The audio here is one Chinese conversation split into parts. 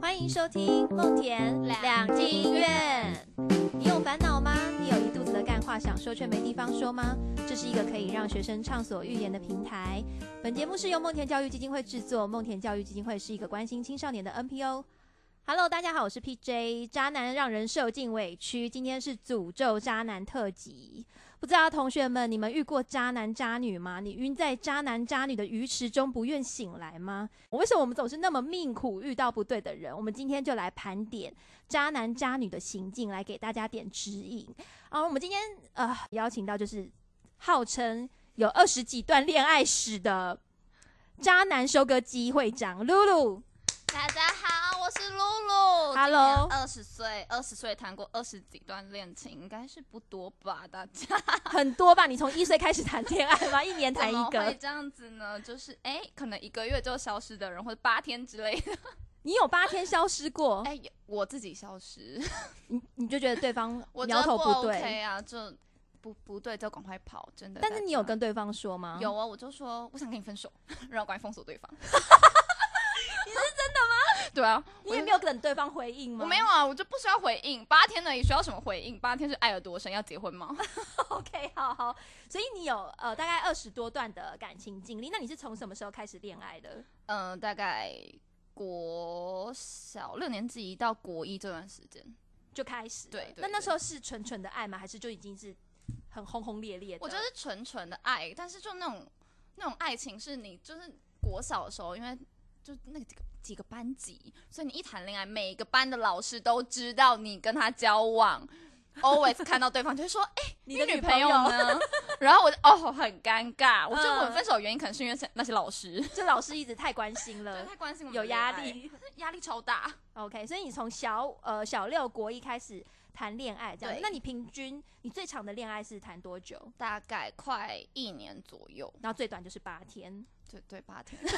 欢迎收听梦田两金院。你有烦恼吗？你有一肚子的干话想说却没地方说吗？这是一个可以让学生畅所欲言的平台。本节目是由梦田教育基金会制作，梦田教育基金会是一个关心青少年的 NPO。Hello，大家好，我是 PJ。渣男让人受尽委屈，今天是诅咒渣男特辑。不知道同学们，你们遇过渣男渣女吗？你晕在渣男渣女的鱼池中不愿醒来吗？为什么我们总是那么命苦，遇到不对的人？我们今天就来盘点渣男渣女的行径，来给大家点指引。啊，我们今天呃邀请到就是号称有二十几段恋爱史的渣男收割机会长露露。大家好，我是露露。Hello 二十岁，二十岁谈过二十几段恋情，应该是不多吧？大家 很多吧？你从一岁开始谈恋爱吗？一年 谈一怎么会个？这样子呢？就是哎、可能一个月就消失的人，或者八天之类的。你有八天消失过？哎、我自己消失，你你就觉得对方苗头不对 OK 啊，就不不对就赶快跑，真的。但是你有跟对方说吗？有啊，我就说我想跟你分手，然后赶快封锁对方。你是真的吗？对啊，你也没有等对方回应吗？我没有啊，我就不需要回应，八天而已，需要什么回应？八天是爱有多深？要结婚吗？OK，好好。所以你有呃大概二十多段的感情经历，那你是从什么时候开始恋爱的？嗯、大概国小六年级到国一这段时间，就开始了？对对那那对时候是纯纯的爱吗？还是就已经是很轰轰烈烈的？我觉得是纯纯的爱，但是就那种那种爱情是你就是国小的时候，因为就那个几个班级，所以你一谈恋爱，每个班的老师都知道你跟他交往。always 看到对方就会说：“哎、你的女女朋友呢？” 然后我就哦很尴尬，我觉得我嗯们分手的原因可能是因为那些老师，这老师一直太关心对，了，太关心我们有压力。压力超大。OK，所以你从小呃小六国一开始谈恋爱这样，那你平均你最长的恋爱是谈多久？大概快一年左右，然后最短就是八天。对对，八天。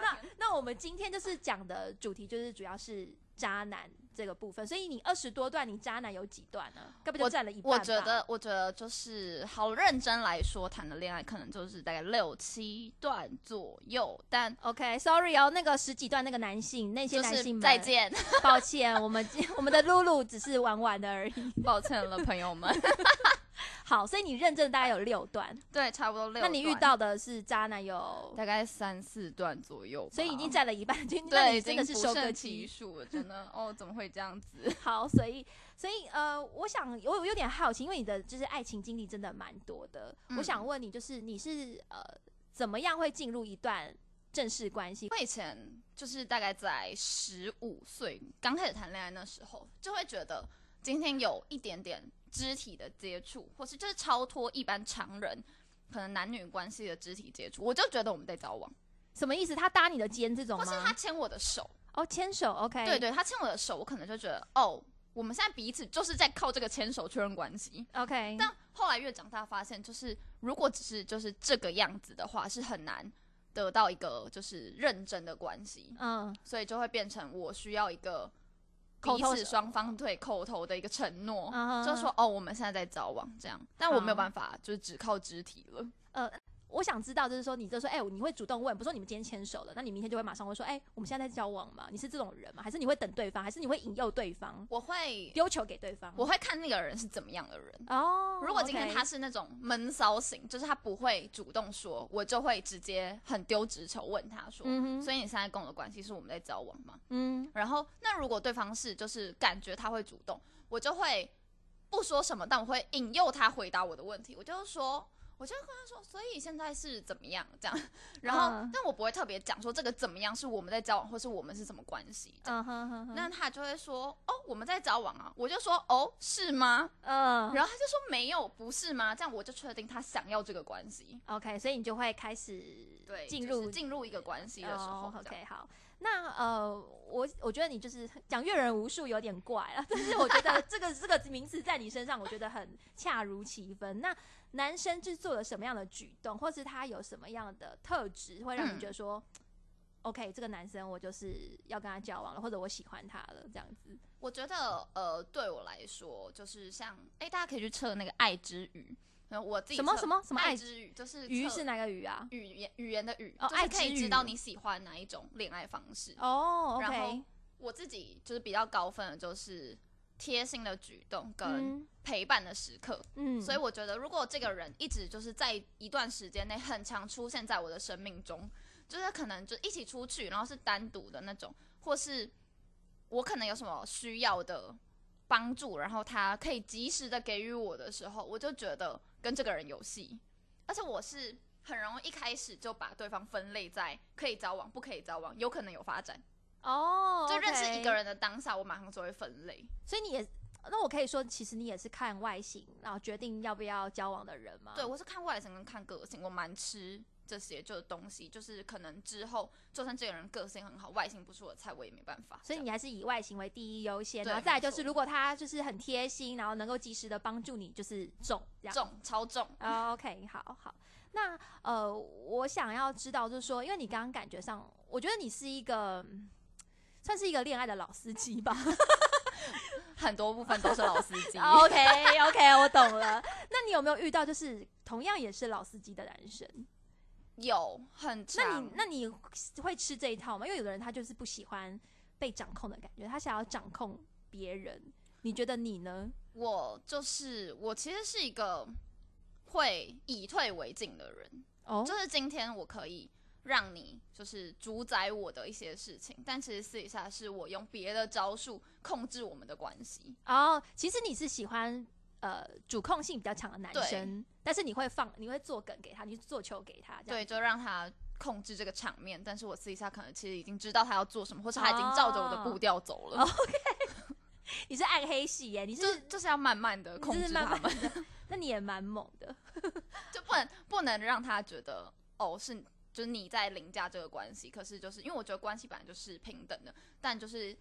那那我们今天就是讲的主题就是主要是渣男这个部分，所以你二十多段，你渣男有几段呢？该不就我占了一半吧？我觉得，我觉得就是好认真来说，谈的恋爱可能就是大概六七段左右，但 OK，Sorry、哦，那个十几段那个男性，那些男性们，再，见，抱歉，我们我们的露露只是玩玩的而已。抱歉了，朋友们。好，所以你认证大概有六段，对，差不多六。那你遇到的是渣男有，大概三四段左右，所以已经占了一半，就那对，你真的是收割不胜其。数了，真的哦，怎么会这样子？好，所以所以呃，我想我我有点好奇，因为你的就是爱情经历真的蛮多的，我嗯想问你，就是你是呃怎么样会进入一段正式关系？我以前就是大概在十五岁刚开始谈恋爱那时候，就会觉得今天有一点点肢体的接触，或是就是超脱一般常人可能男女关系的肢体接触，我就觉得我们在交往，什么意思？他搭你的肩这种或是他？牵我的手，哦，牵手，OK，对对，他牵我的手，我可能就觉得哦，我们现在彼此就是在靠这个牵手确认关系。，OK，但后来越长大，发现就是如果只是就是这个样子的话，是很难得到一个就是认真的关系。嗯，所以就会变成我需要一个彼此双方对口头的一个承诺，就说哦，我们现在在交往这样，但我没有办法，就是只靠肢体了。我想知道，就是说，你就说，哎、你会主动问，不是说你们今天牵手了，那你明天就会马上会说，哎、我们现在在交往吗？你是这种人吗？还是你会等对方，还是你会引诱对方，我会丢球给对方？我会看那个人是怎么样的人。哦，如果今天他是那种闷骚型，就是他不会主动说，我就会直接很丢直球问他说，所以你现在跟我的关系是我们在交往吗？嗯，然后那如果对方是就是感觉他会主动，我就会不说什么，但我会引诱他回答我的问题。我就是说，我就会跟他说，所以现在是怎么样这样？然后，嗯但我不会特别讲说这个怎么样是我们在交往，或是我们是什么关系。那他就会说，哦，我们在交往啊。我就说，哦，是吗？嗯然后他就说没有，不是吗？这样我就确定他想要这个关系。，OK，所以你就会开始对，进入就是进入一个关系的时候，OK，好。那呃，我我觉得你就是讲阅人无数有点怪了，但是我觉得这个 这个名词在你身上，我觉得很恰如其分。那男生是做了什么样的举动，或是他有什么样的特质，会让你嗯觉得说、o k 这个男生我就是要跟他交往了，或者我喜欢他了，这样子。我觉得呃，对我来说，就是像哎，大家可以去测那个爱之语，然后我自己什么什么什么爱爱之语，就是测鱼是哪个鱼啊？语言语言的语，哦就是可以知道你喜欢哪一种恋爱方式。哦然后，OK，我自己就是比较高分的，就是贴心的举动跟嗯陪伴的时刻。嗯，所以我觉得，如果这个人一直就是在一段时间内很常出现在我的生命中，就是可能就一起出去，然后是单独的那种，或是我可能有什么需要的帮助，然后他可以及时的给予我的时候，我就觉得跟这个人有戏。而且我是很容易一开始就把对方分类在可以交往、不可以交往，有可能有发展。哦，就认识一个人的当下，我马上就会分类。所以你也，那我可以说，其实你也是看外形，然后决定要不要交往的人吗？对，我是看外形跟看个性，我蛮吃这些就是东西，就是可能之后就算这个人个性很好，外形不是我的菜，我也没办法。所以你还是以外形为第一优先，然后再来就是，如果他就是很贴心，然后能够及时的帮助你，就是中。重超重，哦 OK，好好。那呃，我想要知道，就是说，因为你刚刚感觉上，我觉得你是一个嗯算是一个恋爱的老司机吧。很多部分都是老司机。OK OK，我懂了。那你有没有遇到就是同样也是老司机的男生？有很那你，那你会吃这一套吗？因为有的人他就是不喜欢被掌控的感觉，他想要掌控别人。你觉得你呢？我就是我其实是一个会以退为进的人，哦就是今天我可以让你就是主宰我的一些事情，但其实私底下是我用别的招数控制我们的关系。哦，其实你是喜欢呃主控性比较强的男生，但是你会放，你会做梗给他，你做球给他，这样。对，就让他控制这个场面，但是我私底下可能其实已经知道他要做什么，或是他已经照着我的步调走了，哦 你是暗黑系耶，你是就是要慢慢的控制他们，那你也蛮猛的。就不能不能让他觉得哦是就是你在凌驾这个关系，可是就是因为我觉得关系本来就是平等的，但就是。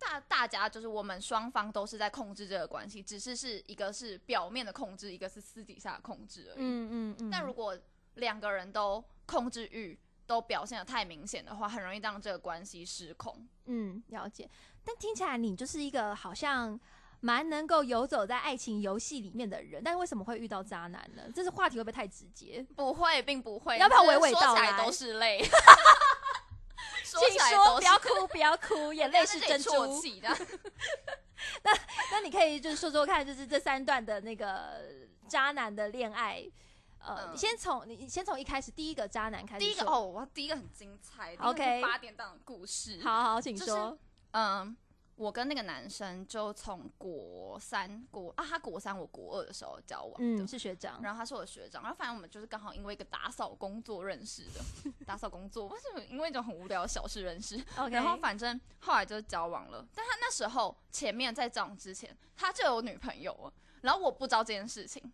大大家就是我们双方都是在控制这个关系，只是是一个是表面的控制，一个是私底下的控制而已。嗯嗯嗯。但如果两个人都控制欲都表现的太明显的话，很容易让这个关系失控。嗯了解，但听起来你就是一个好像蛮能够游走在爱情游戏里面的人，但是为什么会遇到渣男呢？这是话题会不会太直接？不会，并不会，要不要娓娓道来都是泪。说请说，不要哭，不要哭，眼泪是珍珠。啜泣的。那你可以就是说说看，就是这三段的那个渣男的恋爱，呃，先从你先从一开始第一个渣男开始，第一个哦，我第一个很精彩 OK 八点档的故事。好好，请就是说。嗯，我跟那个男生就从国三国啊，他国三我国二的时候交往的。嗯，是学长。然后他是我的学长，然后反正我们就是刚好因为一个打扫工作认识的，打扫工作为什么因为一种很无聊的小事认识然后反正后来就交往了。但他那时候前面在交往之前，他就有女朋友了，然后我不知道这件事情。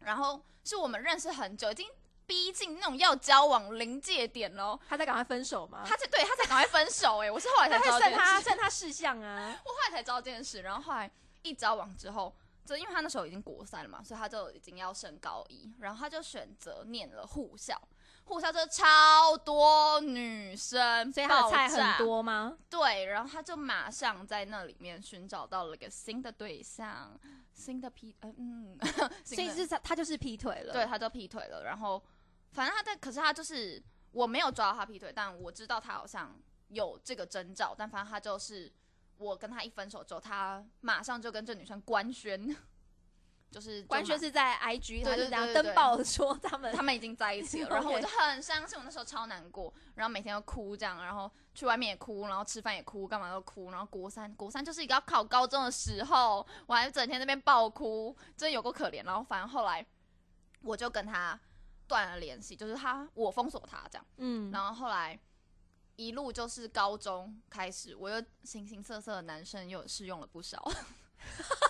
然后是我们认识很久，已经逼近那种要交往临界点喽，他在赶快分手吗？他在对他在赶快分手哎、我是后来才他知道他这件事，剩他事项啊。我后来才知道这件事。然后后来一交往之后，就因为他那时候已经国三了嘛，所以他就已经要升高一，然后他就选择念了护校。护校就超多女生，所以他的菜很多吗？对，然后他就马上在那里面寻找到了一个新的对象，新的劈，呃嗯，所以是他他就是劈腿了。对，他就劈腿了。然后反正他在，可是他就是我没有抓到他劈腿，但我知道他好像有这个征兆。但反正他就是我跟他一分手之后，他马上就跟这女生官宣，就是就官宣是在 IG，对他就这样登报说他们他们已经在一起了，然后我就很伤心，我那时候超难过，然后每天都哭这样，然后去外面也哭，然后吃饭也哭，干嘛都哭，然后国三国三就是一个要考高中的时候，我还整天在那边爆哭，真的有够可怜。然后反正后来我就跟他断了联系，就是他我封锁他这样，嗯，然后后来一路就是高中开始，我又形形色色的男生又试用了不少，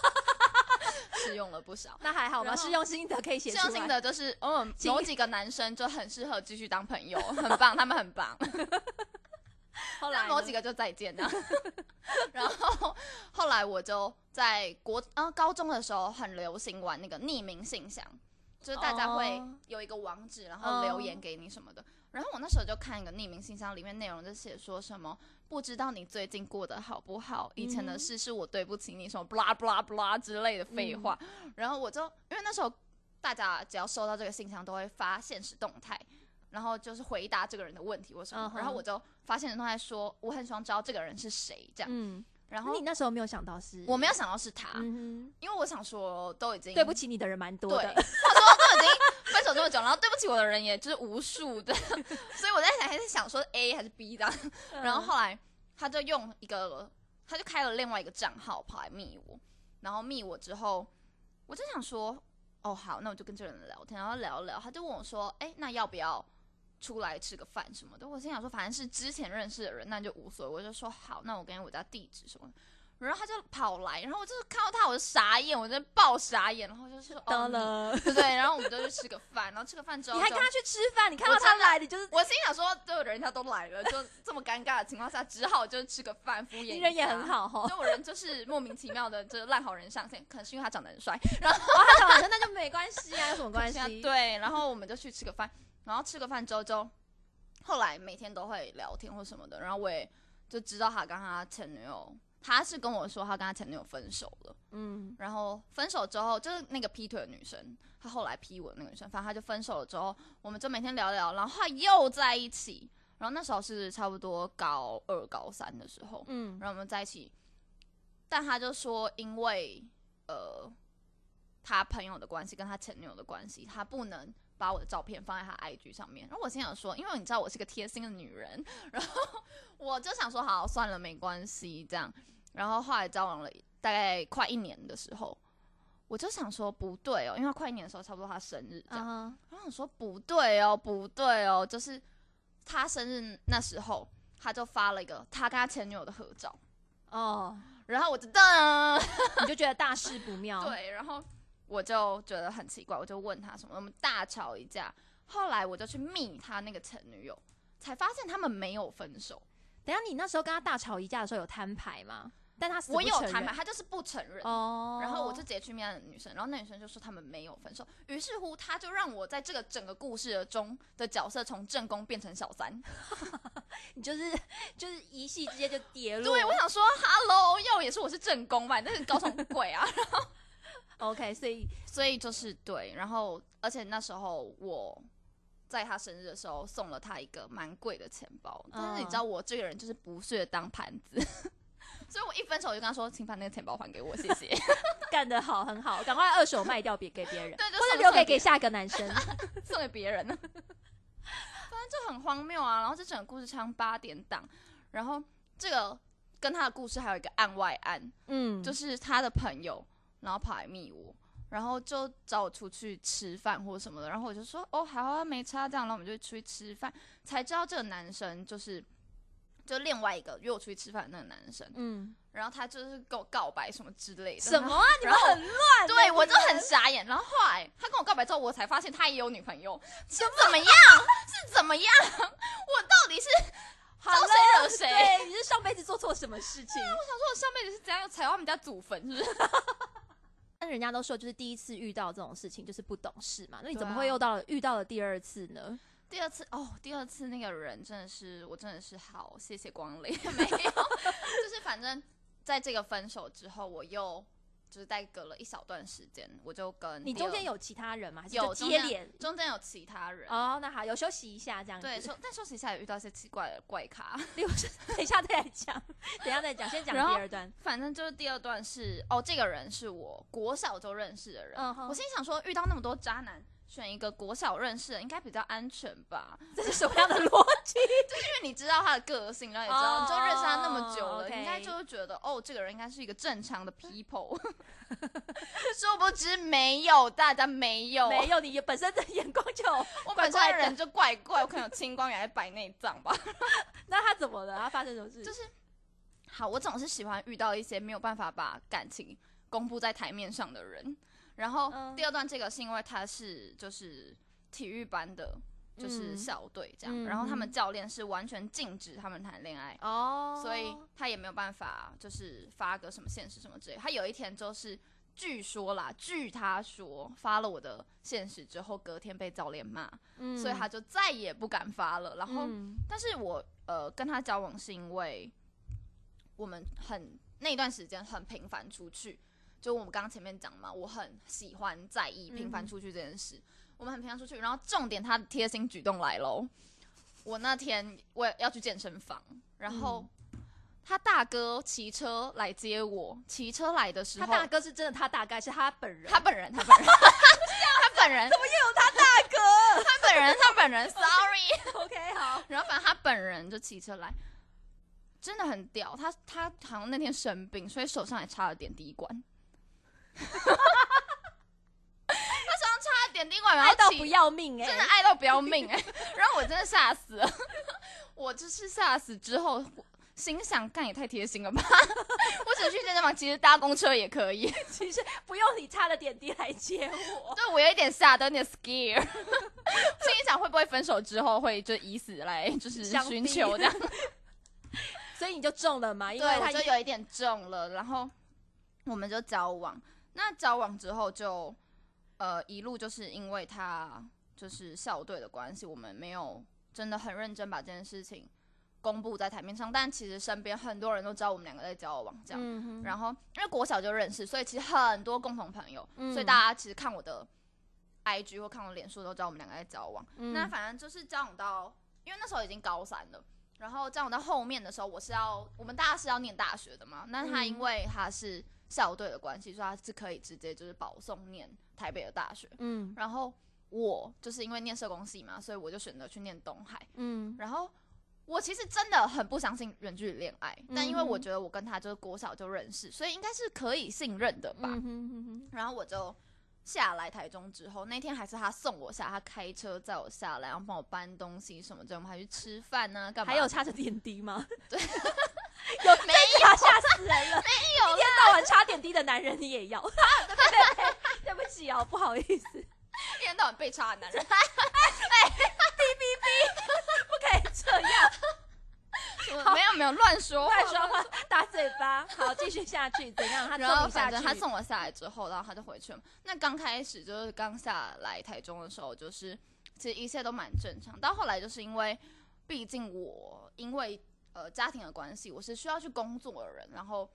试用了不少。那还好吧，然后试用心得可以写出来。这样心得就是，嗯，请某几个男生就很适合继续当朋友，很棒，他们很棒。后来呢某几个就再见这样。然后后来我就在国呃高中的时候很流行玩那个匿名信箱，就是大家会哦有一个网址，然后留言给你什么的。然后我那时候就看一个匿名信箱，里面内容就写说什么不知道你最近过得好不好，以前的嗯事是我对不起你，什么 blah blah blah 之类的废话。然后我就因为那时候大家只要收到这个信箱，都会发现实动态，然后就是回答这个人的问题或什么。然后我就发现实动态说，我很希望知道这个人是谁，这样。嗯，然后你那时候没有想到是我没有想到是他，嗯因为我想说都已经，对不起你的人蛮多对，的，他说都已经分手这么久，然后对不起我的人也就是无数的，所以我在想还是想说 A 还是 B 的。嗯然后后来他就用一个，他就开了另外一个账号跑来密我，然后密我之后，我就想说，哦好，那我就跟这个人聊天，然后聊一聊，他就问我说，哎，那要不要出来吃个饭什么的？我心想说，反正是之前认识的人，那就无所谓，我就说好，那我给你我家地址什么的。然后他就跑来，然后我就是看到他，我就傻眼，我真的爆傻眼，然后就是得哦，了，你对对，然后我们就去吃个饭，然后吃个饭之 后，你还跟他去吃饭，你看到他来，你就是我心想说，对，人家都来了，就这么尴尬的情况下，只好就吃个饭，敷衍。你人也很，好哈，就我人就是莫名其妙的，就是烂好人上线，可能是因为他长得很帅，哦，他长得很帅那就没关系啊，有什么关系？对，然后我们就去吃个饭，然后吃个饭之后就，后来每天都会聊天或什么的，然后我也就知道他跟他前女友，他是跟我说他跟他前女友分手了。嗯然后分手之后，就是那个劈腿的女生，她后来劈我的那个女生，反正她就分手了之后，我们就每天聊聊，然后后来又在一起。然后那时候是差不多高二、高三的时候，嗯然后我们在一起，但他就说因为呃他朋友的关系跟他前女友的关系，他不能把我的照片放在他 IG 上面。然后我心想说，因为你知道我是个贴心的女人，然后我就想说好算了，没关系这样。然后后来交往了大概快一年的时候，我就想说不对哦，因为快一年的时候差不多他生日这样。啊然后我说不对哦，不对哦，就是他生日那时候，他就发了一个他跟他前女友的合照，哦，然后我就噔，你就觉得大事不妙，，对，然后我就觉得很奇怪，我就问他什么，我们大吵一架，后来我就去密他那个前女友，才发现他们没有分手，等下你那时候跟他大吵一架的时候有摊牌吗？但他我有承认谈牌，他就是不承认。哦，然后我就直接去面那女生，然后那女生就说他们没有分手，于是乎他就让我在这个整个故事中的角色从正宫变成小三。你就是就是一夕之间就跌落，对，我想说，Hello，要我也是我是正宫吧，你那是搞什么鬼啊？OK，所以所以就是对，然后而且那时候我在他生日的时候送了他一个蛮贵的钱包，但是你知道我这个人就是不屑当盘子，所以我一分手我就跟他说，请把那个钱包还给我，谢谢。干得好，很好，赶快二手卖掉，别给别人，对，就或者留给给下一个男生。送给别人呢。反正就很荒谬啊，然后这整个故事长八点档，然后这个跟他的故事还有一个案外案，嗯，就是他的朋友，然后跑来密我，然后就找我出去吃饭或什么的，然后我就说哦好啊，没差这样，然后我们就出去吃饭，才知道这个男生就是就另外一个约我出去吃饭的那个男生，嗯，然后他就是跟我告白什么之类的，什么啊？你们后很乱，对我就很傻眼，然后后来他跟我告白之后，我才发现他也有女朋友，是怎么样？是怎么样？我到底是好招谁惹谁？对，你是上辈子做错什么事情？我想说，我上辈子是怎样踩到他们家祖坟，是不是？但人家都说，就是第一次遇到这种事情，就是不懂事嘛。那你怎么会又到了遇到了第二次呢？第二次哦，第二次那个人真的是，我真的是好，谢谢光临，没有，就是反正在这个分手之后，我又就是待隔了一小段时间，我就跟你中间有其他人吗？还是有接连？中间有其他人。哦，那好，有休息一下这样子。对，休但休息一下也遇到一些奇怪的怪咖，例如，等一下再来讲，等一下再讲，先讲第二段。反正就是第二段是哦，这个人是我国小就认识的人，嗯哼我心里想说，遇到那么多渣男，选一个国小认识的应该比较安全吧？这是什么样的逻辑？就因为你知道他的个性，然后也知道、就认识他那么久了应该就会觉得哦，这个人应该是一个正常的 people。殊不知没有，大家没有，没有，你本身的眼光就我本身人就怪怪，我可能有青光眼还是白内障吧。那他怎么了？他发生什么事？就是好，我总是喜欢遇到一些没有办法把感情公布在台面上的人。然后嗯第二段这个是因为他是就是体育班的，就是嗯校队这样，嗯然后他们嗯教练是完全禁止他们谈恋爱。哦，所以他也没有办法，就是发个什么现实什么之类。他有一天就是，据说啦，据他说发了我的现实之后，隔天被教练骂，嗯所以他就再也不敢发了。然后，嗯但是我呃跟他交往是因为我们很那段时间很频繁出去，就我们刚刚前面讲嘛，我很喜欢在意频繁嗯出去这件事。我们很频繁出去，然后重点他的贴心举动来喽。我那天我也要去健身房，然后嗯他大哥骑车来接我，骑车来的时候，他大哥是真的，他大概是他本人，他本人，他本人，他本人，怎么又有他大哥？他本人，他本人，sorry。OK 好，然后反正他本人就骑车来，真的很屌。他他好像那天生病，所以手上还插了点滴管。他手上插了点滴管，然后骑爱到不要命哎、真的爱到不要命哎、然后我真的吓死了，我就是吓死之后。心想，干也太贴心了吧！我只是去健身房，其实搭公车也可以。其实不用你插了点滴来接我，对我有一点吓到，有点 scare。心里想会不会分手之后会就以死来就是寻求这样？所以你就中了嘛，因为对，我他就有一点中了，然后我们就交往。那交往之后就呃一路就是因为他就是校队的关系，我们没有真的很认真把这件事情公布在台面上，但其实身边很多人都知道我们两个在交往这样。嗯然后因为国小就认识，所以其实很多共同朋友，嗯所以大家其实看我的 IG 或看我脸书都知道我们两个在交往。嗯那反正就是交往到，因为那时候已经高三了，然后交往到后面的时候，我是要我们大家是要念大学的嘛，那他嗯因为他是校队的关系，所以他是可以直接就是保送念台北的大学，嗯然后我就是因为念社工系嘛，所以我就选择去念东海，嗯然后。我其实真的很不相信远距离恋爱，但因为我觉得我跟他就是国小就认识，所以应该是可以信任的吧。嗯哼哼哼然后我就下来台中之后，那天还是他送我下，他开车载我下来，然后帮我搬东西什么的，我们还去吃饭呢、干嘛？还有插着点滴吗？对，有没有吓死人了？没有一天到晚插点滴的男人你也要？对对对，对不起哦，不好意思，一天到晚被插的男人 哎，不可以这样没有没有乱说话乱说话，打嘴巴。好，继续下去，怎样？他然后送你下去，反正他送我下来之后，然后他就回去了。那刚开始就是刚下来台中的时候，就是其实一切都蛮正常。到后来就是因为，毕竟我因为呃家庭的关系，我是需要去工作的人，然后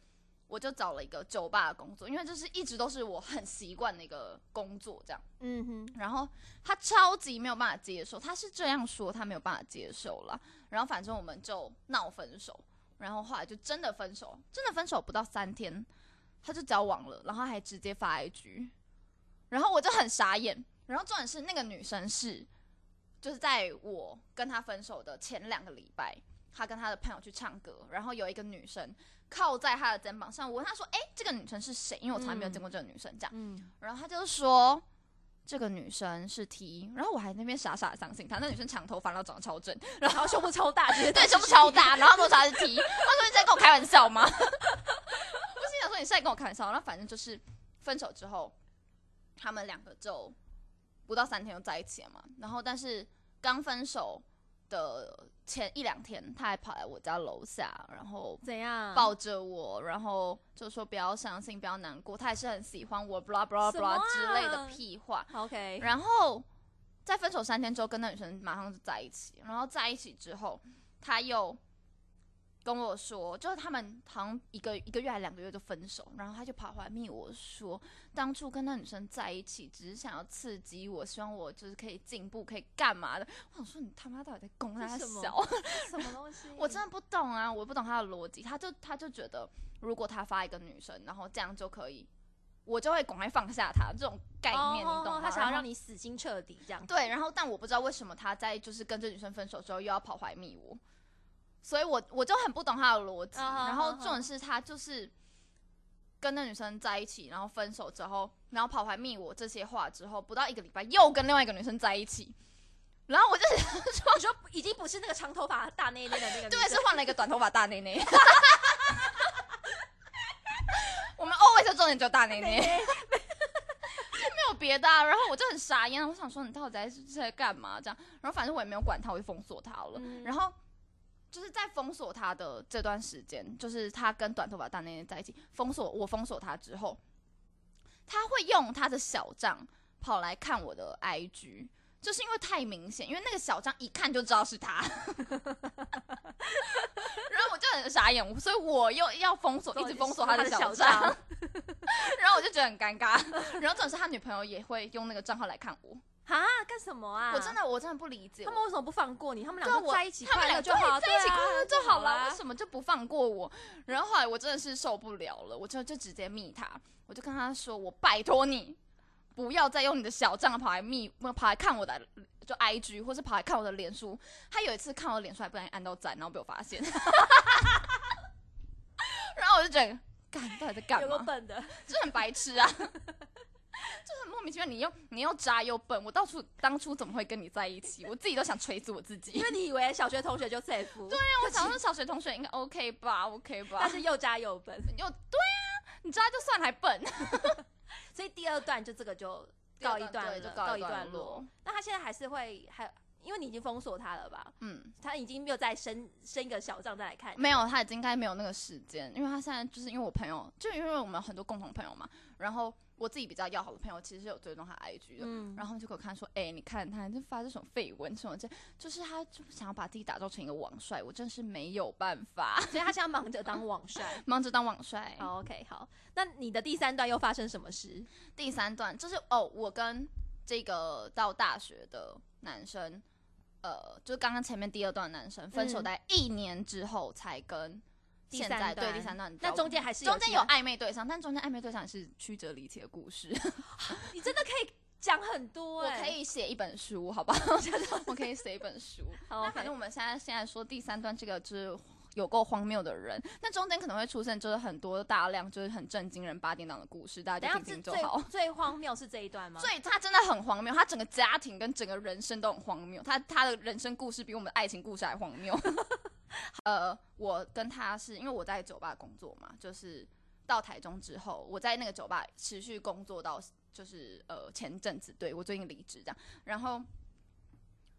我就找了一个酒吧的工作，因为这是一直都是我很习惯的一个工作，这样。嗯哼，然后他超级没有办法接受，他是这样说，他没有办法接受了。然后反正我们就闹分手，然后后来就真的分手，真的分手不到三天，他就交往了，然后还直接发 IG，然后我就很傻眼。然后重点是那个女生是，就是在我跟他分手的前两个礼拜，他跟他的朋友去唱歌，然后有一个女生靠在他的肩膀上，我问他说：“哎，这个女生是谁？”因为我从来没有见过这个女生，这样。嗯，然后他就说这个女生是 T，然后我还那边傻傻的相信他，那女生长头发，然后长得超正，然后胸部超大，对胸部超大，然后说她是 T，他说你在跟我开玩笑吗？我心想说你是在跟我开玩笑，然后反正就是分手之后，他们两个就不到三天就在一起了嘛，然后但是刚分手的前一两天，他还跑来我家楼下，然后怎样？抱着我，然后就说不要伤心，不要难过。他也是很喜欢我，blah blah blah 啊之类的屁话。OK，然后在分手三天之后，跟那女生马上就在一起。然后在一起之后，他又跟我说，就是他们好像一个一个月还两个月就分手，然后他就跑回来密我说，当初跟那女生在一起，只是想要刺激我，希望我就是可以进步，可以干嘛的。我想说，你他妈到底在攻他这什么小？什么东西？我真的不懂啊，我不懂他的逻辑。他就他就觉得，如果他发一个女生，然后这样就可以，我就会赶快放下他这种概念，哦你懂吗？他想要让你死心彻底这样。对，然后但我不知道为什么他在就是跟这女生分手之后又要跑回来密我，所以我我就很不懂他的逻辑。啊然后重点是他就是跟那女生在一起，然后分手之后，然后跑回来密我这些话之后，不到一个礼拜又跟另外一个女生在一起，然后我就你说已经不是那个长头发大内内的那个，对，是换了一个短头发大内内。我们 always 的重点只有大内内，没有别的、啊。然后我就很傻眼，我想说你到底在在干嘛？这样，然后反正我也没有管他，我就封锁他了。嗯然后就是在封锁他的这段时间，就是他跟短头发大内内在一起，封锁我封锁他之后，他会用他的小账跑来看我的 IG。就是因为太明显，因为那个小张一看就知道是他，然后我就很傻眼，所以我又要封锁，一直封锁他的小小账，然后后我就觉得很尴尬。然后总是他女朋友也会用那个账号来看我，啊，干什么啊？我真的我真的不理解。他们为什么不放过你？他们对啊我俩就在一起他们俩快乐就好，在一起对啊快乐就好了，啊为什么就不放过我？然后后来我真的是受不了了，我就就直接密他，我就跟他说：“我拜托你，不要再用你的小账跑来密，跑来看我的就 IG，或是跑来看我的脸书。”他有一次看我的脸书还不小心按到赞，然后被我发现，然后我就觉得，干到底在干有个嘛？笨的，就很白痴啊。就是很莫名其妙，你又你又渣又笨，我到处当初怎么会跟你在一起？我自己都想锤死我自己。因为你以为小学同学就 safe，对啊，我想说小学同学应该 OK 吧，OK 吧但。是又渣又笨，又对啊，你渣就算还笨，所以第二段就这个就告一段了，对就告告一段落落。那他现在还是会还，因为你已经封锁他了吧？嗯，他已经没有再升升一个小账再来看，没有，他已经应该没有那个时间，因为他现在就是因为我朋友，就因为我们很多共同朋友嘛，然后我自己比较要好的朋友其实是有追踪他 IG 的，嗯，然后他们就给我看说，哎、你看他就发这种绯闻什么这，就是他就想要把自己打造成一个网帅，我真是没有办法，所以他现在忙着当网帅。忙着当网帅。好，OK，好，那你的第三段又发生什么事？第三段就是哦，我跟这个到大学的男生，呃，就刚刚前面第二段男生分手嗯大概一年之后才跟第现在对第三段那，中间还是中间有他暧昧对象，但中间暧昧对象也是曲折离奇的故事。你真的可以讲很多、我欸，可以写一本书，好吧？我可以写一本书。好那反正我们现在现在说第三段这个就是有够荒谬的人，那中间可能会出现就是很多大量就是很震惊人八点档的故事，大等家就听听就好。最荒谬是这一段吗？所以他真的很荒谬，他整个家庭跟整个人生都很荒谬，他他的人生故事比我们的爱情故事还荒谬。呃，我跟他是因为我在酒吧工作嘛，就是到台中之后，我在那个酒吧持续工作到就是呃前阵子，对我最近离职这样，然后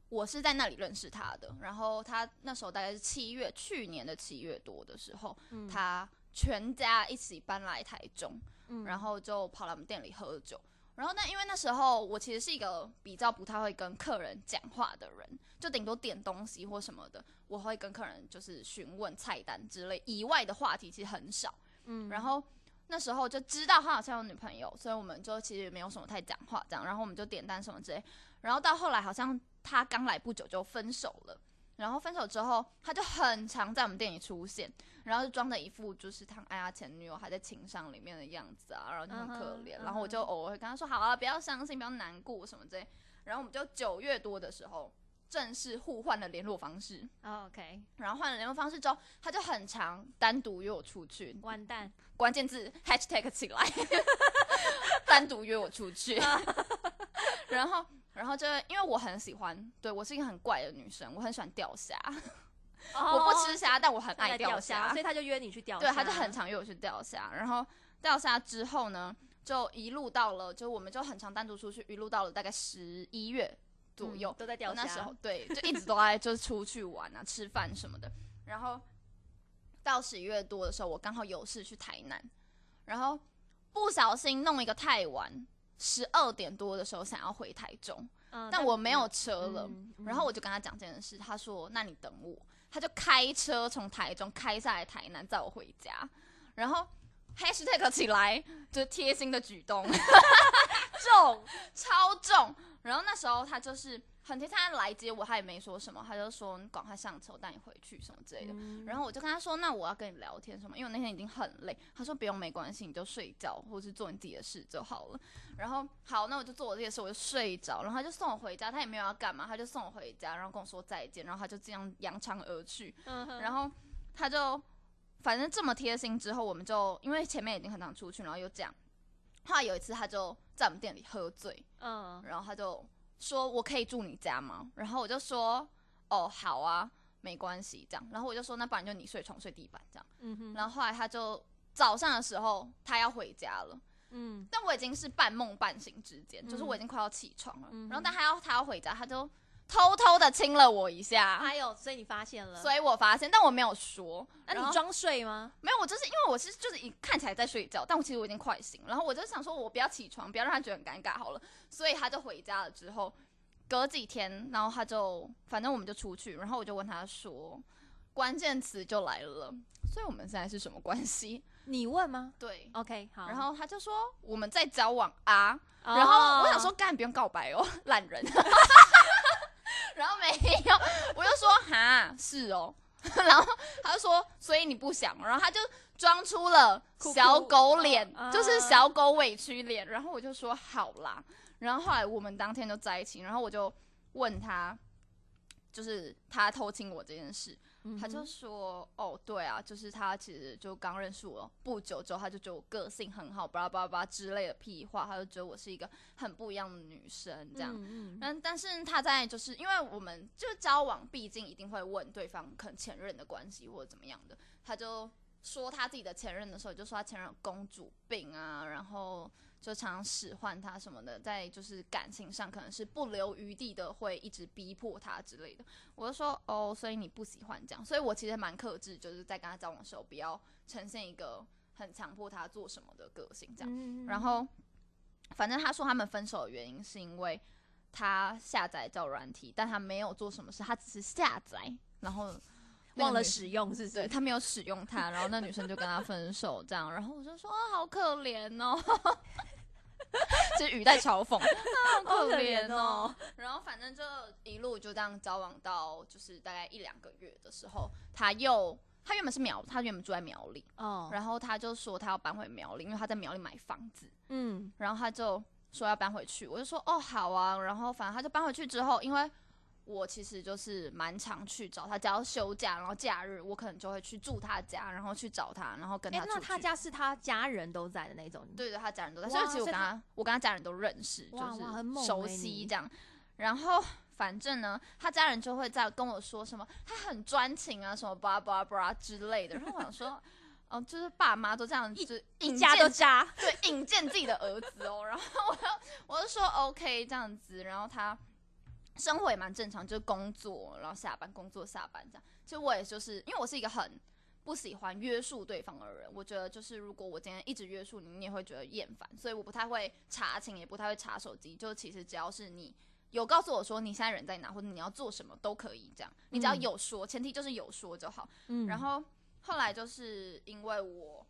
我是在那里认识他的，然后他那时候大概是七月，去年的七月多的时候，嗯他全家一起搬来台中，嗯然后就跑来我们店里喝酒。然后那因为那时候我其实是一个比较不太会跟客人讲话的人，就顶多点东西或什么的，我会跟客人就是询问菜单之类以外的话题其实很少。嗯然后那时候就知道他好像有女朋友，所以我们就其实也没有什么太讲话这样。然后我们就点单什么之类。然后到后来好像他刚来不久就分手了。然后分手之后，他就很常在我们店里出现，然后就装的一副就是他哎呀前女友还在情伤里面的样子啊，然后就很可怜。然后我就偶尔会跟他说：“好啊，不要伤心，不要难过什么之类。”然后我们就九月多的时候正式互换了联络方式。哦 OK，然后换了联络方式之后，他就很常单独约我出去，完蛋，关键字 hashtag 起来，单独约我出去，然后然后就因为我很喜欢，对我是一个很怪的女生，我很喜欢钓虾，我不吃虾，但我很爱钓钓虾，所以他就约你去钓对，他就很常约我去钓虾，然后钓虾之后呢，就一路到了，就我们就很常单独出去，一路到了大概十一月左右，嗯都在钓虾。我那时候对，就一直都在就是出去玩啊、吃饭什么的。然后到十一月多的时候，我刚好有事去台南，然后不小心弄一个太晚，十二点多的时候想要回台中，嗯，但我没有车了。嗯然后我就跟他讲这件事，他说：“那你等我。”他就开车从台中开下来台南，载我回家。然后 hashtag 起来，就是贴心的举动，重超重。然后那时候他就是很贴心，他来接我，他也没说什么，他就说：“你赶快上车，我带你回去什么之类的。嗯然后我就跟他说：“那我要跟你聊天什么？因为我那天已经很累。”他说：“不用，没关系，你就睡觉或是做你自己的事就好了。”然后好，那我就做我自己的事，我就睡着。然后他就送我回家，他也没有要干嘛，他就送我回家，然后跟我说再见，然后他就这样扬长而去。嗯然后他就反正这么贴心之后，我们就因为前面已经很常出去，然后又这样。后来有一次，他就在我们店里喝醉，嗯。然后他就说：“我可以住你家吗？”然后我就说：“哦，好啊，没关系。”这样，然后我就说：“那不然就你睡床睡地板这样。嗯”哼。然后后来他就早上的时候他要回家了，嗯。但我已经是半梦半醒之间，就是我已经快要起床了，嗯然后但他要他要回家，他就偷偷的亲了我一下，还有，所以你发现了，所以我发现，但我没有说。那你装睡吗？没有，我就是因为我是就是一看起来在睡觉，但我其实我已经快醒，然后我就想说，我不要起床，不要让他觉得很尴尬好了，所以他就回家了之后，隔几天，然后他就反正我们就出去，然后我就问他说，关键词就来了，所以我们现在是什么关系？你问吗对，？OK，好。然后他就说我们在交往啊，哦，然后我想说，干不用告白哦，懒人。然后没有，我就说哈是哦，然后他就说，所以你不想，然后他就装出了小狗脸，啊就是小狗委屈脸，然后我就说好啦，然后后来我们当天就在一起，然后我就问他，就是他偷亲我这件事，嗯他就说：“哦，对啊，就是他其实就刚认识我不久之后，他就觉得我个性很好，巴拉巴拉巴拉之类的屁话，他就觉得我是一个很不一样的女生这样。嗯嗯但但是他在就是因为我们就交往，毕竟一定会问对方可能前任的关系或者怎么样的，他就说他自己的前任的时候，就说他前任有公主病啊，然后就常常使唤他什么的，在就是感情上可能是不留余地的，会一直逼迫他之类的。我就说哦，所以你不喜欢这样，所以我其实蛮克制，就是在跟他交往的时候，不要呈现一个很强迫他做什么的个性这样。嗯然后，反正他说他们分手的原因是因为他下载交友软体，但他没有做什么事，他只是下载，然后忘了使用是不是？对他没有使用它，然后那女生就跟他分手，这样，然后我就说啊，好可怜哦，是语带嘲讽，啊，好可怜哦。然后反正就一路就这样交往到就是大概一两个月的时候，他又他原本是苗，他原本住在苗栗，哦，然后他就说他要搬回苗栗，因为他在苗栗买房子，嗯。然后他就说要搬回去，我就说哦好啊，然后反正他就搬回去之后，因为我其实就是蛮常去找他，只要休假，然后假日我可能就会去住他家，然后去找他，然后跟哎、他。那他家是他家人都在的那种，对对，他家人都在，哇所以其实我跟他我跟他家人都认识，就是熟欸你悉这样。然后反正呢，他家人就会在跟我说什么，他很专情啊，什么巴拉巴拉巴拉之类的。然后我想说，哦，就是爸妈都这样，就是一家对，引荐自己的儿子哦。然后我就我就说 OK 这样子，然后他生活也蛮正常，就是工作，然后下班工作下班这样。其实我也就是因为我是一个很不喜欢约束对方的人，我觉得就是如果我今天一直约束你，你也会觉得厌烦，所以我不太会查寝，也不太会查手机。就其实只要是你。有告诉我说你现在人在哪，或者你要做什么都可以，这样你只要嗯有说，前提就是有说就好。嗯然后后来就是因为我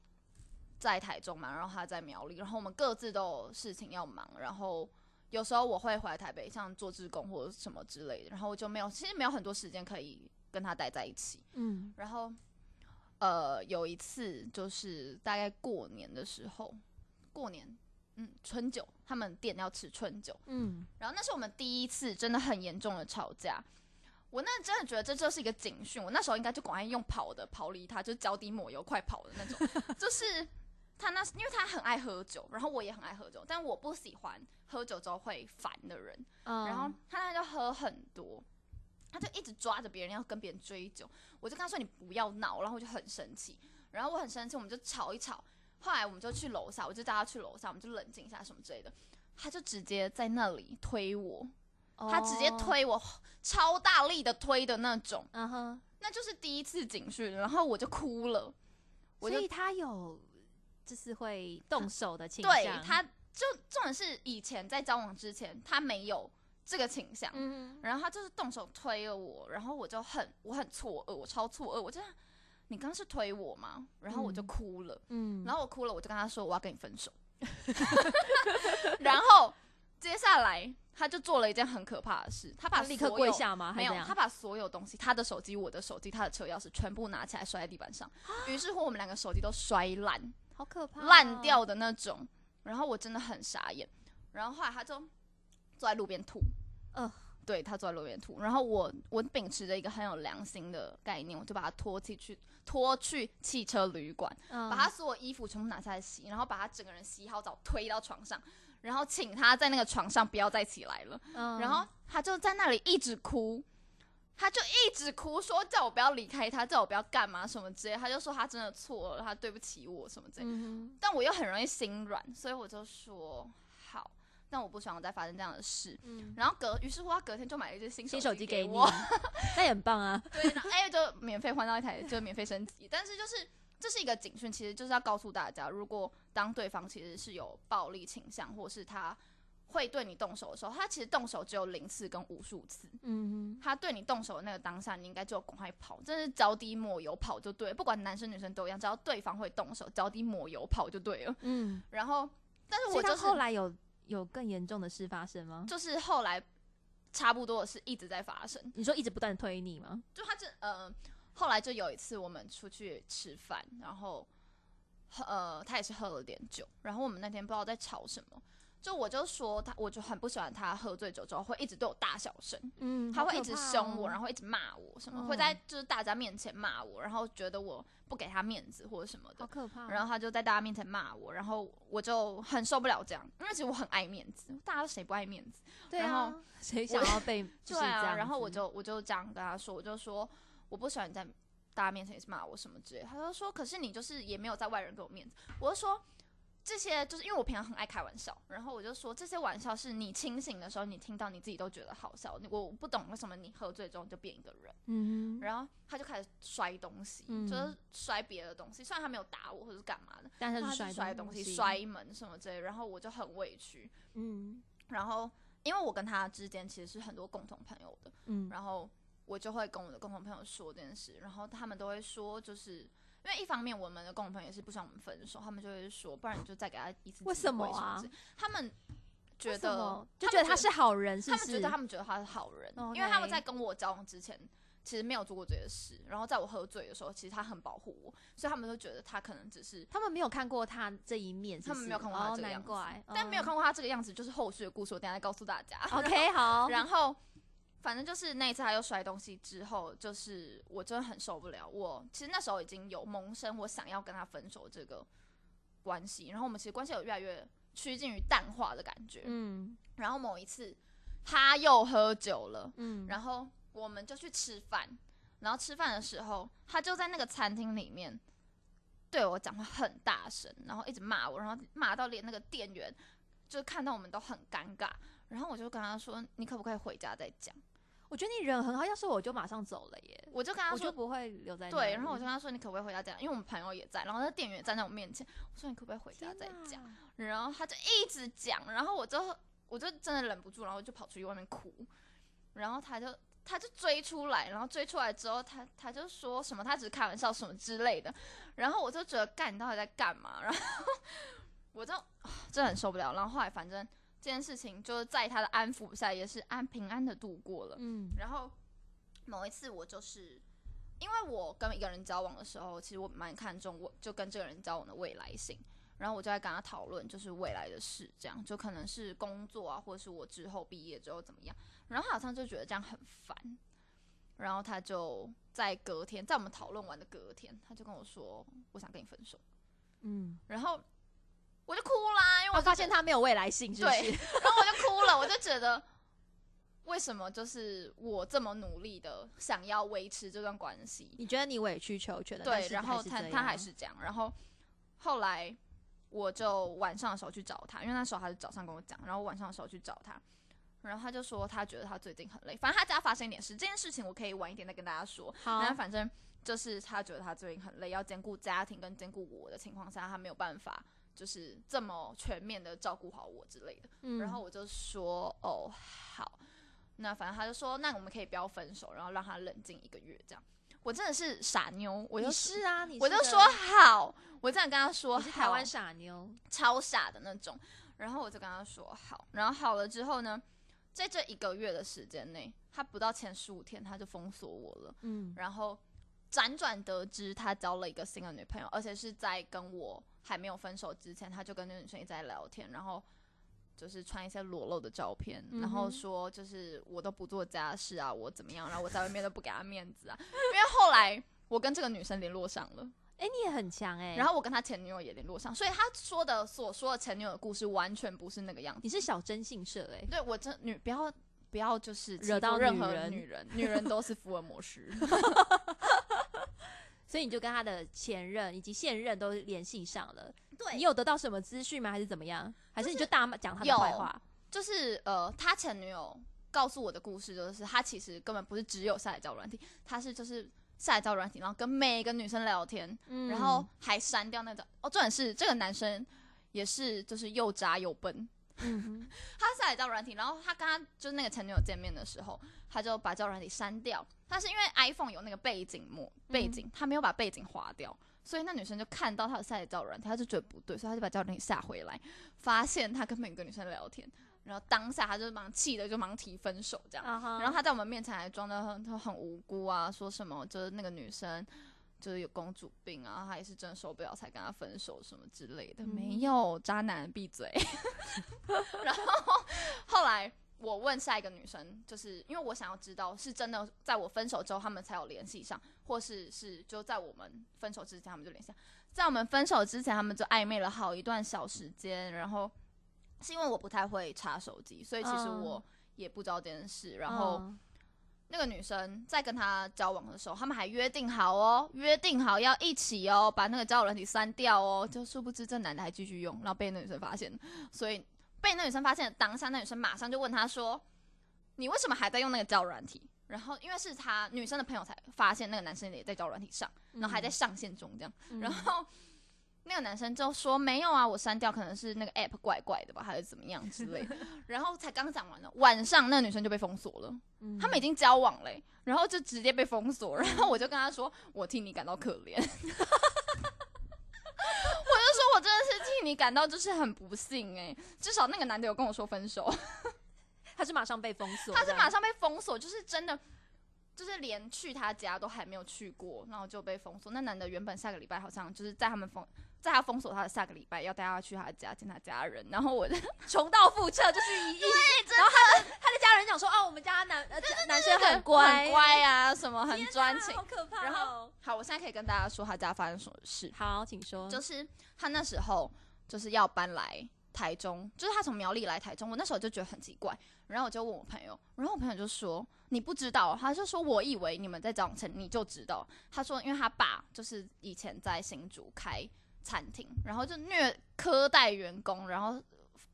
在台中嘛，然后他在苗栗，然后我们各自都有事情要忙，然后有时候我会回来台北，像做志工或者什么之类的，然后我就没有，其实没有很多时间可以跟他待在一起。嗯然后呃有一次就是大概过年的时候，过年嗯春酒，他们店要吃春酒，嗯然后那是我们第一次真的很严重的吵架。我那真的觉得这就是一个警讯，我那时候应该就赶快用跑的跑离他，就是脚底抹油快跑的那种。就是他那，因为他很爱喝酒，然后我也很爱喝酒，但我不喜欢喝酒之后会烦的人。嗯，然后他那就喝很多，他就一直抓着别人要跟别人追酒，我就跟他说你不要闹，然后我就很生气，然后我很生气，我们就吵一吵，后来我们就去楼下，我就带他去楼下，我们就冷静一下什么之类的，他就直接在那里推我，他直接哦，推我，超大力的推的那种，嗯哼，那就是第一次警讯，然后我就哭了，我就所以他有就是会动手的倾对向，他就重点是以前在交往之前他没有这个倾向，嗯然后他就是动手推了我，然后我就很我很错愕，我超错愕，我就你刚刚是推我吗？然后我就嗯哭了，嗯，然后我哭了，我就跟他说我要跟你分手，然后接下来他就做了一件很可怕的事，他把他立刻跪下吗？没有，他把所有东西，他的手机、我的手机、他的车钥匙全部拿起来摔在地板上，于是乎我们两个手机都摔烂，好可怕哦，烂掉的那种。然后我真的很傻眼，然后后来他就坐在路边吐，呃。对他坐在路边吐。然后我我秉持着一个很有良心的概念，我就把他拖进去，拖去汽车旅馆，嗯，把他所有衣服全部拿下来洗，然后把他整个人洗好澡推到床上，然后请他在那个床上不要再起来了。嗯，然后他就在那里一直哭，他就一直哭，说叫我不要离开他，叫我不要干嘛什么之类。他就说他真的错了，他对不起我什么之类。嗯但我又很容易心软，所以我就说好，但我不希望再发生这样的事。嗯，然后隔，于是乎他隔天就买了一只新新手机机给我，，那也很棒啊，对，然后哎就免费换到一台，就免费升级。但是就是这是一个警讯，其实就是要告诉大家，如果当对方其实是有暴力倾向，或是他会对你动手的时候，他其实动手只有零次跟无数次。嗯他对你动手的那个当下，你应该就赶快跑，真的是脚底抹油跑就对了，不管男生女生都一样，只要对方会动手，脚底抹油跑就对了。嗯，然后，但是我就是后来有有更严重的事发生吗？就是后来差不多的事一直在发生，你说一直不断的推你吗？就他这呃，后来就有一次我们出去吃饭，然后呃他也是喝了点酒，然后我们那天不知道在吵什么。就我就说他，我就很不喜欢他喝醉酒之后会一直对我大小声，嗯他会一直凶我，然后后一直骂我，什么、嗯会在就是大家面前骂我，然后觉得我不给他面子或者什么的，好可怕哦。然后他就在大家面前骂我，然后我就很受不了这样，因为其实我很爱面子，大家谁不爱面子？对然后，谁想要被 就是对啊，这样然后我就我就这样跟他说，我就说我不喜欢你在大家面前一直骂我什么之类，他就说可是你就是也没有在外人给我面子，我就说。这些就是因为我平常很爱开玩笑，然后我就说这些玩笑是你清醒的时候你听到你自己都觉得好笑，我不懂为什么你喝醉之后就变一个人。嗯哼，然后他就开始摔东西，嗯就是摔别的东西。虽然他没有打我或者是干嘛的，但是摔东西，摔门什么之类。然后我就很委屈。嗯然后因为我跟他之间其实是很多共同朋友的，嗯，然后我就会跟我的共同朋友说这件事，然后他们都会说，就是因为一方面我们的共同朋友也是不想我们分手，他们就会说，不然你就再给他一次机会为什么啊他们觉得么就觉得他是好人，是不是？他们觉得他们觉得他是好人，因为他们在跟我交往之前，其实没有做过这些事。然后在我喝醉的时候，其实他很保护我，所以他们都觉得他可能只是，他们没有看过他这一面，是是他们没有看过他哦这个样子难怪，但没有哦看过他这个样子，就是后续的故事，我等下再告诉大家。OK，好，然后反正就是那一次他又摔东西之后，就是我真的很受不了。我其实那时候已经有萌生我想要跟他分手这个关系，然后我们其实关系有越来越趋近于淡化的感觉。嗯然后某一次他又喝酒了，嗯，然后我们就去吃饭，然后吃饭的时候，他就在那个餐厅里面对我讲话很大声，然后一直骂我，然后骂到连那个店员就看到我们都很尴尬。然后我就跟他说：“你可不可以回家再讲我觉得你人很好，要是我就马上走了耶？”，我就跟他说我就不会留在：“那对。”然后我就跟他说：“你可不可以回家再讲？”因为我们朋友也在，然后那店员也站在我面前，我说：“你可不可以回家再讲？”然后他就一直讲，然后我就我就真的忍不住，然后就跑出去外面哭，然后他就他就追出来，然后追出来之后，他他就说什么他只是开玩笑什么之类的，然后我就觉得干你到底在干嘛？然后我就、啊 真的很受不了，然后后来反正这件事情就是在他的安抚下，也是安平安的度过了。嗯然后某一次我就是因为我跟一个人交往的时候，其实我蛮看重我就跟这个人交往的未来性，然后我就在跟他讨论就是未来的事，这样就可能是工作啊，或者是我之后毕业之后怎么样。然后他好像就觉得这样很烦，然后他就在隔天，在我们讨论完的隔天，他就跟我说我想跟你分手，嗯，然后我就哭啦，因为我我发现他没有未来性，是不对是？然后我就哭了，我就觉得为什么就是我这么努力的想要维持这段关系，你觉得你委曲求全的，对，然后他他还是这样然后后来我就晚上的时候去找他，因为那时候他是早上跟我讲，然后晚上的时候去找他。然后他就说，他觉得他最近很累，反正他家发生一点事，这件事情我可以晚一点再跟大家说。好然后反正就是他觉得他最近很累，要兼顾家庭跟兼顾我的情况下，他没有办法就是这么全面的照顾好我之类的。嗯然后我就说哦好，那反正他就说那我们可以不要分手，然后让他冷静一个月这样。我真的是傻妞，我就是啊，你我就说好，我这样跟他说台湾傻妞，超傻的那种。然后我就跟他说好，然后好了之后呢，在这一个月的时间内，他不到前十五天他就封锁我了。嗯然后辗转得知他交了一个新的女朋友，而且是在跟我还没有分手之前，他就跟那个女生一直在聊天，然后就是传一些裸露的照片，嗯然后说就是我都不做家事啊，我怎么样，然后我在外面都不给他面子啊，因为后来我跟这个女生联络上了，哎，你也很强哎，然后我跟他前女友也联络上，所以他说的所说的前女友的故事完全不是那个样子。你是小真性社哎，对我真女不要不要就是惹到任何女人，女人都是福尔摩斯。所以你就跟他的前任以及现任都联系上了。对你有得到什么资讯吗？还是怎么样？还是你就大骂讲他的坏话？就是呃，他前女友告诉我的故事，就是他其实根本不是只有下载交友软体，他是就是下载交友软体，然后跟每个女生聊天，嗯然后还删掉那种。哦，重点是这个男生也是就是又渣又笨，嗯他下载交友软体，然后他跟他就是那个前女友见面的时候，他就把交友软体删掉。但是因为 iPhone 有那个背景幕背景，他没有把背景划掉，所以那女生就看到他的下载交友软体，他就觉得不对，所以他就把交友软体下回来，发现他跟每个女生聊天，然后当下他就忙气的就忙提分手这样。然后他在我们面前还装的很他很无辜啊，说什么就是那个女生就是有公主病啊，他也是真的受不了才跟他分手什么之类的，嗯没有渣男闭嘴。然后后来我问下一个女生，就是因为我想要知道是真的在我分手之后他们才有联系上，或是是就在我们分手之前他们就联系上，在我们分手之前他们就暧昧了好一段小时间，然后是因为我不太会查手机，所以其实嗯我也不知道这件事，然后。嗯那个女生在跟他交往的时候，他们还约定好哦，约定好要一起哦，把那个交友软体删掉哦。就殊不知这男的还继续用，然后被那女生发现，所以被那女生发现的当下，那女生马上就问他说：“你为什么还在用那个交友软体？”然后因为是他女生的朋友才发现那个男生也在交友软体上，然后还在上线中这样，嗯然后。那个男生就说没有啊，我删掉，可能是那个 app 怪怪的吧，还是怎么样之类的。然后才刚讲完了，晚上那个女生就被封锁了。嗯他们已经交往嘞、然后就直接被封锁，然后我就跟他说，我替你感到可怜，我就说我真的是替你感到就是很不幸哎、至少那个男的有跟我说分手，他是马上被封锁，他是马上被封锁，就是真的。就是连去他家都还没有去过，然后就被封锁。那男的原本下个礼拜好像就是在他们封，在他封锁他的下个礼拜要带他去他家见他家人，然后我就 重蹈覆辙，就是一亿，然后他的他的家人讲说，哦，我们家男呃 男生很乖，很乖啊，什么很专情好。可怕哦。然后好，我现在可以跟大家说他家发生什么事。好，请说，就是他那时候就是要搬来台中，就是他从苗栗来台中，我那时候就觉得很奇怪，然后我就问我朋友，然后我朋友就说你不知道，他就说我以为你们在长城你就知道，他说因为他爸就是以前在新竹开餐厅，然后就虐苛待员工，然后。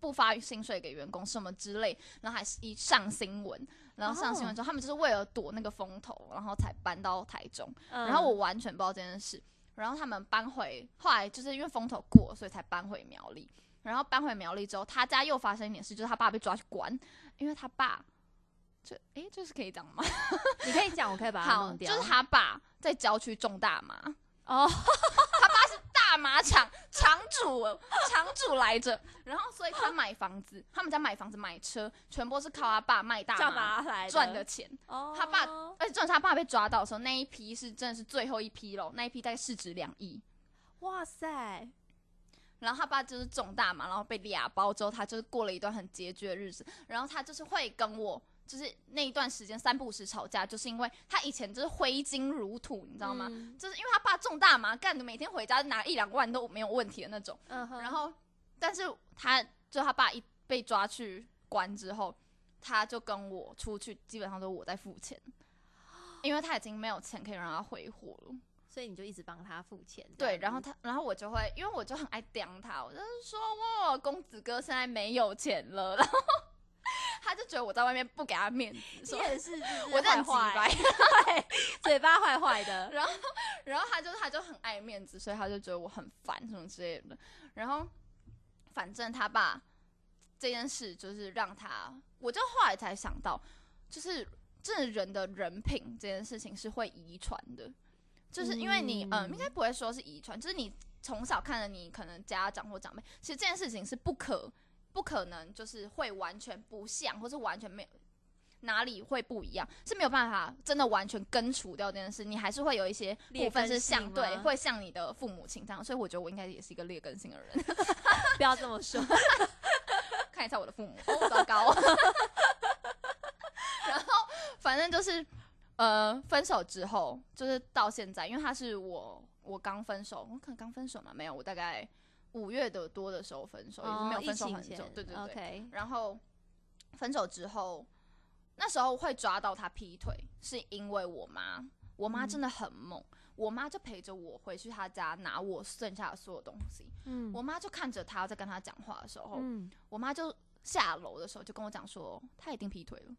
不发薪水给员工什么之类，然后还是一上新闻，然后上新闻之后，他们就是为了躲那个风头，然后才搬到台中。嗯然后我完全不知道这件事。然后他们搬回，后来就是因为风头过，所以才搬回苗栗。然后搬回苗栗之后，他家又发生一点事，就是他爸被抓去关，因为他爸，这哎，这是可以讲吗？你可以讲，我可以把它好，弄掉，就是他爸在郊区种大麻，哦，大麻厂厂主，厂主来着。然后所以他买房子，他们家买房子买车，全部是靠他爸卖大麻来赚的钱。哦，他爸而且重点是他爸被抓到的时候，那一批是真的是最后一批喽，那一批大概市值两亿。哇塞，然后他爸就是种大麻，然后被俩包之后，他就是过了一段很拮据的日子。然后他就是会跟我，就是那一段时间三不五时吵架，就是因为他以前就是挥金如土，你知道吗？嗯就是因为他爸种大麻，干的每天回家拿一两万都没有问题的那种。嗯哼，然后，但是他就他爸一被抓去关之后，他就跟我出去，基本上都是我在付钱，因为他已经没有钱可以让他挥霍了。所以你就一直帮他付钱，对，然后他，然后我就会，因为我就很爱刁他，我就是说，哇，公子哥现在没有钱了，然后他就觉得我在外面不给他面子，你说 我就很坏急坏，对，嘴巴坏坏的，然后，然后他就他就很爱面子，所以他就觉得我很烦什么之类的。然后，反正他爸这件事就是让他，我就后来才想到，就是这人的人品这件事情是会遗传的，就是因为你嗯、嗯应该不会说是遗传，就是你从小看着你可能家长或长辈，其实这件事情是不可不可能就是会完全不像，或是完全没有。哪里会不一样是没有办法真的完全根除掉这件事，你还是会有一些部分是像对，会像你的父母亲这样，所以我觉得我应该也是一个劣根性的人。不要这么说，看一下我的父母，哦，糟糕。然后反正就是呃，分手之后就是到现在，因为他是我我刚分手，我可能刚分手嘛，没有，我大概五月的多的时候分手，也是没有哦分手很久，对对对。然后分手之后，那时候会抓到他劈腿，是因为我妈，我妈嗯真的很猛，我妈就陪着我回去他家拿我剩下的所有东西，嗯我妈就看着他在跟他讲话的时候，嗯，我妈就下楼的时候就跟我讲说，他一定劈腿了。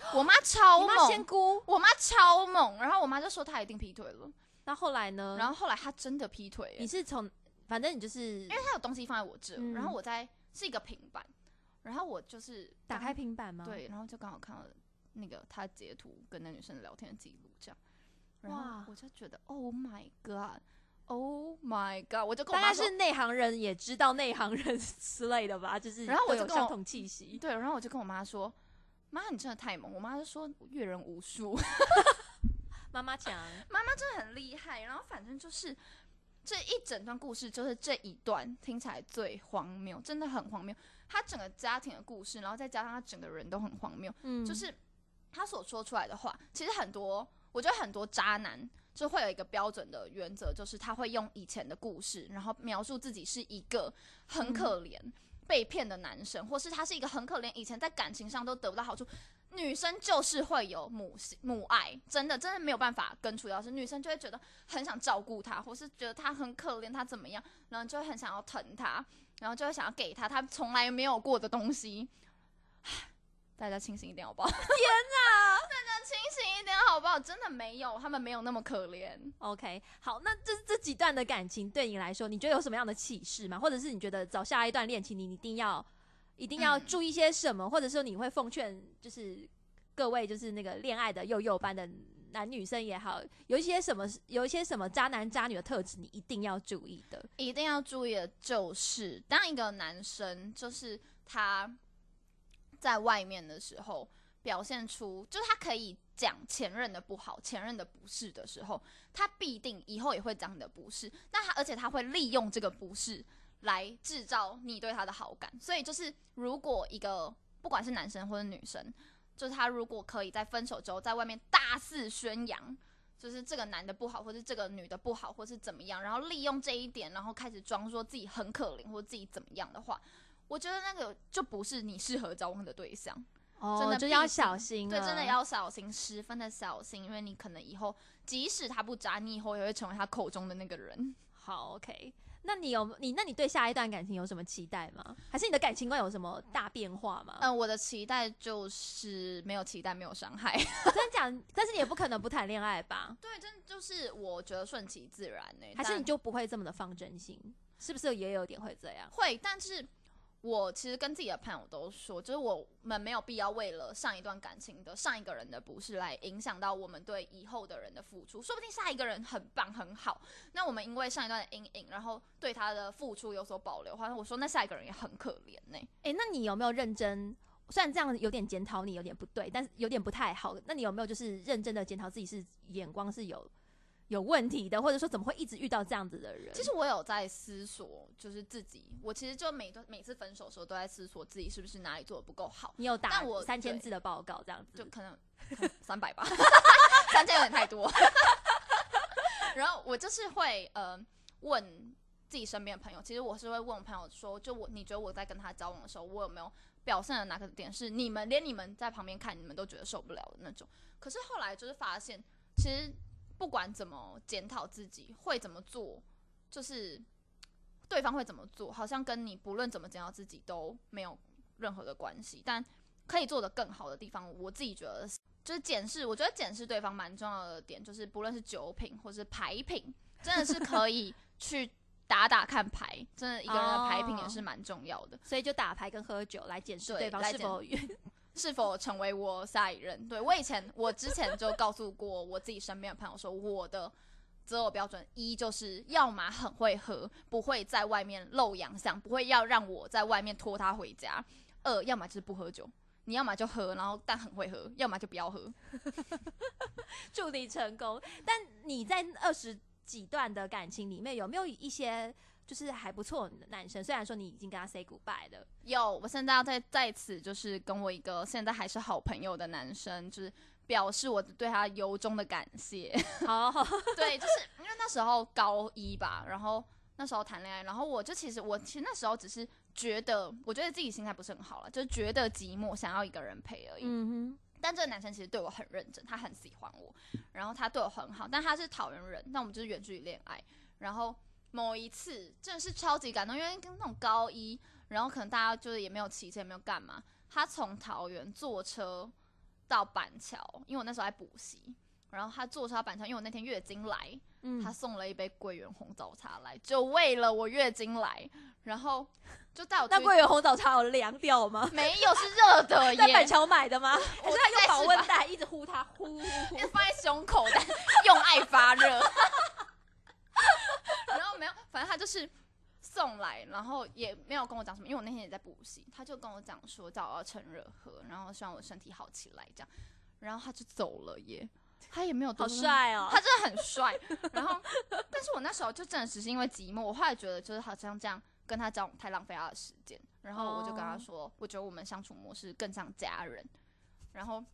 我妈超猛，估，我妈超猛，然后我妈就说他一定劈腿了，那后来呢？然后后来他真的劈腿了你是从，反正你就是因为他有东西放在我这，嗯然后我在是一个平板，然后我就是打开平板吗？，对，然后就刚好看到那个他截图跟那女生聊天的记录，这样，然哇后我就觉得，Oh my God，Oh my God，我就跟我大妈是内行人也知道内行人 之类的吧，就是然后我就跟我都有相同气息。对，然后我就跟我妈说，妈，你真的太猛，我妈就说阅人无数，妈妈强，真的很厉害。然后反正就是这一整段故事，就是这一段听起来最荒谬，真的很荒谬。他整个家庭的故事，然后再加上他整个人都很荒谬，嗯，就是他所说出来的话，其实很多，我觉得很多渣男就会有一个标准的原则，就是他会用以前的故事，然后描述自己是一个很可怜、被骗的男生，或是他是一个很可怜，以前在感情上都得不到好处。女生就是会有母性母爱，真的真的没有办法根除掉，是女生就会觉得很想照顾他，或是觉得他很可怜，他怎么样，然后就会很想要疼他，然后就会想要给他他从来没有过的东西。唉大家清醒一点好不好？天哪，大家清醒一点好不好？真的没有，他们没有那么可怜。OK，好，那这这几段的感情对你来说，你觉得有什么样的启示吗？或者是你觉得找下一段恋情，你一定要一定要嗯注意些什么？或者说你会奉劝，就是各位就是那个恋爱的幼幼班的男女生也好，有一些什么有一些什么渣男渣女的特质，你一定要注意的。一定要注意的就是，当一个男生就是他在外面的时候表现出，就是他可以讲前任的不好、前任的不是的时候，他必定以后也会讲你的不是。那他而且他会利用这个不是来制造你对他的好感。所以就是，如果一个不管是男生或者女生，就是他如果可以在分手之后在外面大肆宣扬。就是这个男的不好，或是这个女的不好，或是怎么样，然后利用这一点，然后开始装说自己很可怜，或自己怎么样的话，我觉得那个就不是你适合交往的对象。哦真的就要小心，对，真的要小心，十分的小心，因为你可能以后即使他不渣，你以后也会成为他口中的那个人。好 OK。那你有你那你对下一段感情有什么期待吗？还是你的感情观有什么大变化吗？嗯、我的期待就是没有期待，没有伤害。真的讲，但是你也不可能不谈恋爱吧？对，真的就是我觉得顺其自然呢、还是你就不会这么的放真心？是不是也有点会这样？会，但是我其实跟自己的朋友都说，就是我们没有必要为了上一段感情的上一个人的不是来影响到我们对以后的人的付出。说不定下一个人很棒很好，那我们因为上一段的阴影，然后对他的付出有所保留，好像我说那下一个人也很可怜呢、诶，那你有没有认真？虽然这样有点检讨你有点不对，但是有点不太好。那你有没有就是认真的检讨自己是眼光是有有问题的，或者说怎么会一直遇到这样子的人？其实我有在思索，就是自己，我其实就每段每次分手的时候都在思索自己是不是哪里做的不够好。你有打我三千字的报告这样子，就可能三百吧，三千有点太多。然后我就是会呃问自己身边的朋友，其实我是会问我朋友说，就我你觉得我在跟他交往的时候，我有没有表现的哪个点是你们连你们在旁边看你们都觉得受不了的那种？可是后来就是发现，其实不管怎么检讨自己，会怎么做，就是对方会怎么做，好像跟你不论怎么检讨自己都没有任何的关系，但。可以做得更好的地方，我自己觉得是就是检视，我觉得检视对方蛮重要的点，就是不论是酒品或是牌品，真的是可以去打打看牌，真的一个人的牌品也是蛮重要的，所以就打牌跟喝酒来检视对对方是否是否成为我下一任。对我以前，我之前就告诉过我自己身边的朋友说，我的。择偶标准一就是要么很会喝，不会在外面露洋相，不会要让我在外面拖他回家；二要么就是不喝酒，你要么就喝，然后但很会喝，要么就不要喝。祝你成功。但你在二十几段的感情里面，有没有一些就是还不错的男生？虽然说你已经跟他 say goodbye 了，有，我现在要在在此就是跟我一个现在还是好朋友的男生，就是表示我对他由衷的感谢。好好 对，就是因为那时候高一吧，然后那时候谈恋爱，然后我就其实我其实那时候只是觉得，我觉得自己心态不是很好了，就是觉得寂寞，想要一个人陪而已。嗯但这个男生其实对我很认真，他很喜欢我，然后他对我很好，但他是桃园人，那我们就是远距离恋爱。然后某一次真的是超级感动，因为跟那种高一，然后可能大家就是也没有骑车，也没有干嘛，他从桃园坐车到板桥，因为我那时候在补习，然后他坐车到板桥，因为我那天月经来，嗯他送了一杯桂圆红枣茶来，就为了我月经来，然后就带我去 那桂圆红枣茶有凉掉吗？没有是热的在板，桥买的吗？我是他用保温袋一直呼他呼呼呼？放在胸口，但 用爱发热。然后没有，反正他就是送来，然后也没有跟我讲什么，因为我那天也在补习，他就跟我讲说叫我要趁热喝，然后希望我身体好起来这样，然后他就走了耶，他也没有多好帅哦！他真的很帅。然后，但是我那时候就真的只是因为寂寞，我后来觉得就是好像这样跟他交往太浪费他的时间，然后我就跟他说，我觉得我们相处模式更像家人。然后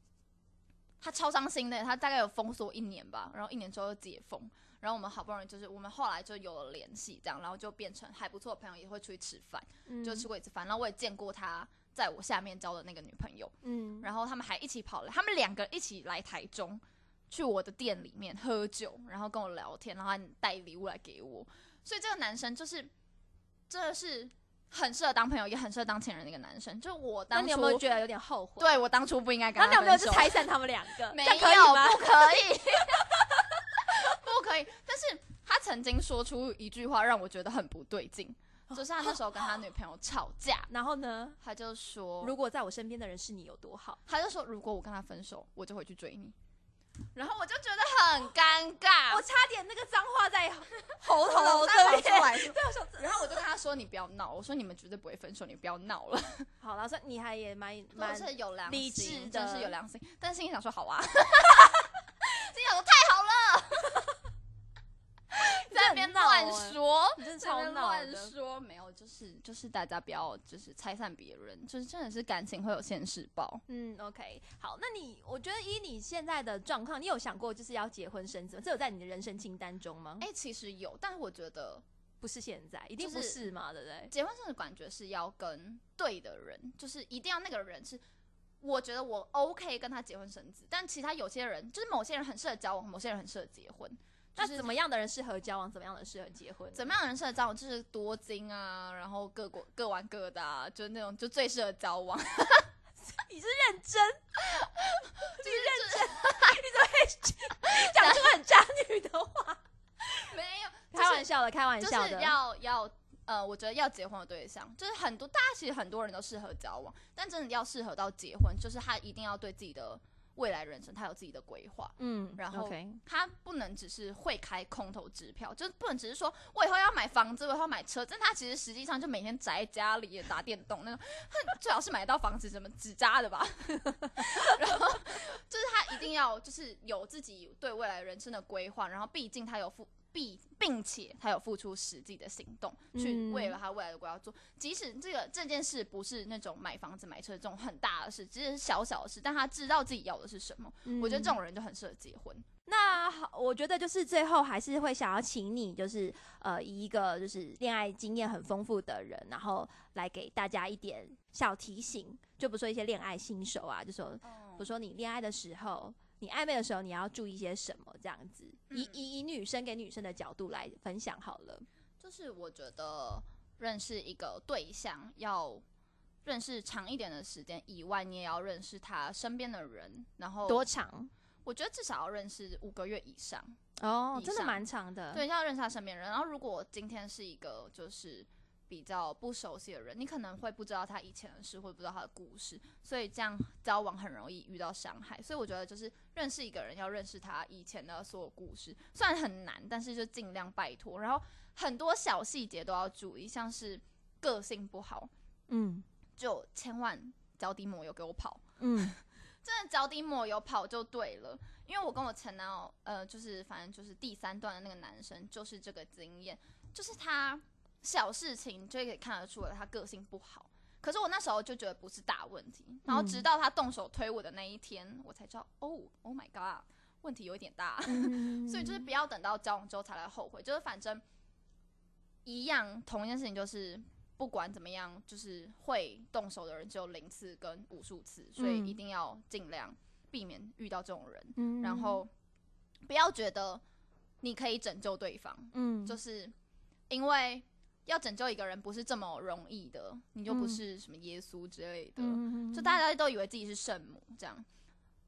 他超伤心的，他大概有封锁一年吧，然后一年之后又解封。然后我们好不容易就是我们后来就有了联系，这样，然后就变成还不错的朋友，也会出去吃饭，嗯就吃过一次饭。然后我也见过他在我下面交的那个女朋友，嗯，然后他们还一起跑来，他们两个一起来台中，去我的店里面喝酒，然后跟我聊天，然后还带礼物来给我。所以这个男生就是真的是很适合当朋友，也很适合当情人的一个男生。就我当初，那你有没有觉得有点后悔？，对我当初不应该跟他那你有没有他分手？就拆散他们两个？没有，不可以，但是他曾经说出一句话让我觉得很不对劲，就是他那时候跟他女朋友吵架，然后呢？他就说，如果在我身边的人是你有多好？他就说如果我跟他分手，我就会去追你。然后我就觉得很尴尬，我差点那个脏话在喉头。然后我就跟他说：“你不要闹。”我说：“你们绝对不会分手，你不要闹了。好了，所以你还也蛮”蛮我是有良理心，的是有良心。但是心里想说：“好啊。”心里想说：“太好了。”在那边乱说，你真的乱。说，没有，就是就是大家不要就是拆散别人，就是真的是感情会有现世报。嗯，OK，好，那你我觉得以你现在的状况，你有想过就是要结婚生子吗？这有在你的人生清单中吗？哎、其实有，但是我觉得不是现在，一定不是是嘛，对不对？结婚生子感觉是要跟对的人，就是一定要那个人是，我觉得我 OK 跟他结婚生子，但其他有些人就是某些人很适合交往，某些人很适合结婚。就是那怎么样的人适合交往？怎么样的人适合结婚？怎么样的人适合交往？就是多金啊，然后各国各玩各的啊，就是那种就最适合交往。你是认真，你是 认真，你怎么会讲出很渣女的话？没有，开玩笑的，开玩就是笑的。要要呃，我觉得要结婚的对象，就是很多大家其实很多人都适合交往，但真的要适合到结婚，就是他一定要对自己的未来人生他有自己的规划。嗯，然后他不能只是会开空头支票，就是不能只是说我以后要买房子，我以后要买车，但他其实实际上就每天宅在家里打电动那种，他最好是买到房子什么纸扎的吧，然后 就是他一定要就是有自己对未来人生的规划，然后毕竟他有付。必并且他有付出实际的行动，去嗯为了他未来的规划做。即使这个这件事不是那种买房子、买车这种很大的事，只是小小的事，但他知道自己要的是什么。我觉得这种人就很适合结婚。那好，我觉得就是最后还是会想要请你，就是呃，以一个就是恋爱经验很丰富的人，然后来给大家一点小提醒，就比如说一些恋爱新手啊，就说比如说你恋爱的时候，你暧昧的时候，你要注意些什么，这样子，以嗯以以女生给女生的角度来分享好了。就是我觉得认识一个对象要认识长一点的时间以外，你也要认识他身边的人，然后多长？我觉得至少要认识五个月以上，哦，上真的蛮长的。对，要认识他身边人。然后如果今天是一个就是比较不熟悉的人，你可能会不知道他以前的事，或者不知道他的故事，所以这样交往很容易遇到伤害。所以我觉得就是认识一个人要认识他以前的所有故事，虽然很难，但是就尽量拜托。然后很多小细节都要注意，像是个性不好，嗯就千万脚底抹油给我跑。嗯 真的脚底抹油跑就对了，因为我跟我前男友，呃，就是反正就是第三段的那个男生，就是这个经验，就是他小事情就可以看得出来他个性不好，可是我那时候就觉得不是大问题，然后直到他动手推我的那一天，我才知道，哦，Oh my god，问题有一点大，嗯所以就是不要等到交往之后才来后悔，就是反正一样同一件事情，就是不管怎么样，就是会动手的人只有零次跟无数次，所以嗯。一定要尽量避免遇到这种人，嗯。然后不要觉得你可以拯救对方，嗯。就是因为要拯救一个人不是这么容易的，你就不嗯是什么耶稣之类的，嗯就大家都以为自己是圣母这样，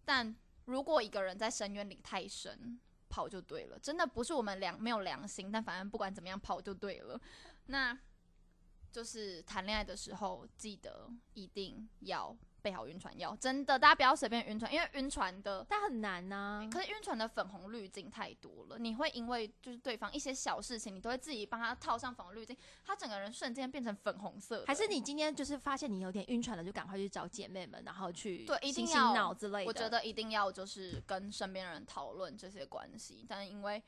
但如果一个人在深渊里太深，跑就对了。真的不是我们良没有良心，但反正不管怎么样跑就对了。那就是谈恋爱的时候，记得一定要。备好晕船药，真的，大家不要随便晕船，因为晕船的，但很难呐。可是晕船的粉红滤镜太多了，你会因为就是对方一些小事情，你都会自己帮他套上粉红滤镜，他整个人瞬间变成粉红色。还是你今天就是发现你有点晕船了，就赶快去找姐妹们，然后去对，一定要脑之类的。我觉得一定要就是跟身边人讨论这些关系，但因为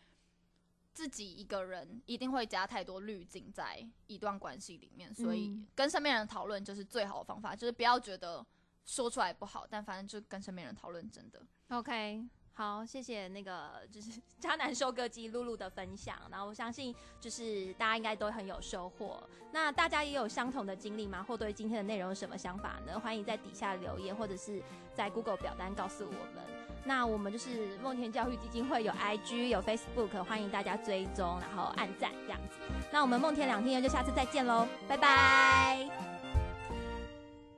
自己一个人一定会加太多滤镜在一段关系里面，所以跟身边人讨论就是最好的方法，就是不要觉得。说出来不好，但反正就跟身边人讨论，真的 OK。好，谢谢那个 就是渣男收割机露露的分享，然后我相信就是大家应该都很有收获。那大家也有相同的经历吗？或对今天的内容有什么想法呢？欢迎在底下留言，或者是在 Google 表单告诉我们。那我们就是梦田教育基金会有 IG 有 Facebook，欢迎大家追踪，然后按赞这样子。那我们梦田两天就下次再见喽，拜拜。